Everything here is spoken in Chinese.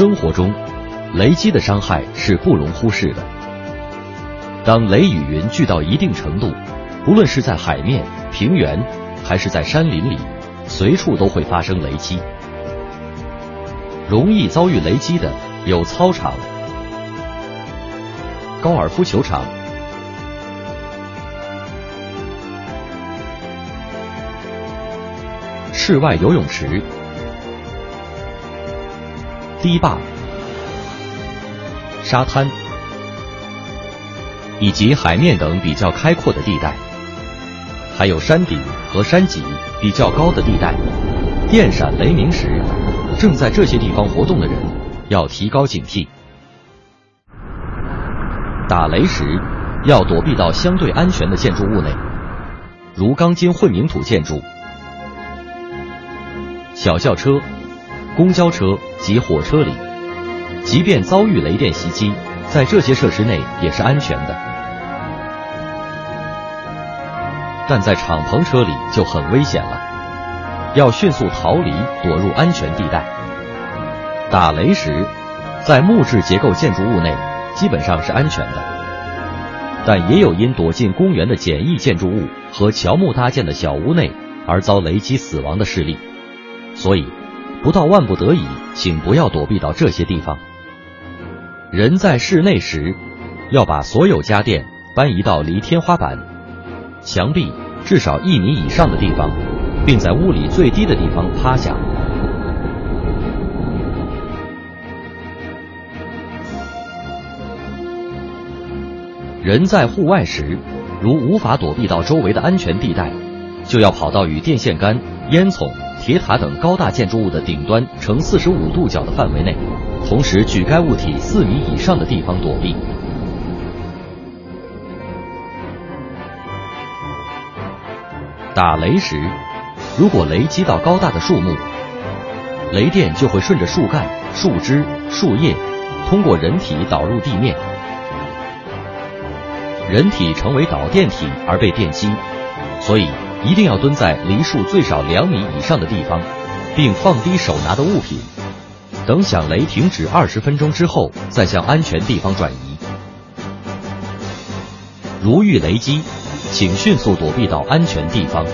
生活中，雷击的伤害是不容忽视的。当雷雨云聚到一定程度，不论是在海面、平原，还是在山林里，随处都会发生雷击。容易遭遇雷击的有操场、高尔夫球场、室外游泳池。堤坝、沙滩以及海面等比较开阔的地带，还有山顶和山脊比较高的地带，电闪雷鸣时，正在这些地方活动的人要提高警惕。打雷时要躲避到相对安全的建筑物内，如钢筋混凝土建筑、小轿车。公交车及火车里，即便遭遇雷电袭击，在这些设施内也是安全的。但在敞篷车里就很危险了，要迅速逃离，躲入安全地带。打雷时，在木质结构建筑物内基本上是安全的，但也有因躲进公园的简易建筑物和乔木搭建的小屋内而遭雷击死亡的事例，所以。不到万不得已，请不要躲避到这些地方。人在室内时，要把所有家电搬移到离天花板、墙壁至少一米以上的地方，并在屋里最低的地方趴下。人在户外时，如无法躲避到周围的安全地带，就要跑到与电线杆、烟囱。铁塔等高大建筑物的顶端呈四十五度角的范围内，同时距该物体四米以上的地方躲避。打雷时，如果雷击到高大的树木，雷电就会顺着树干、树枝、树叶，通过人体导入地面，人体成为导电体而被电击，所以。一定要蹲在离树最少两米以上的地方，并放低手拿的物品，等响雷停止二十分钟之后，再向安全地方转移。如遇雷击，请迅速躲避到安全地方。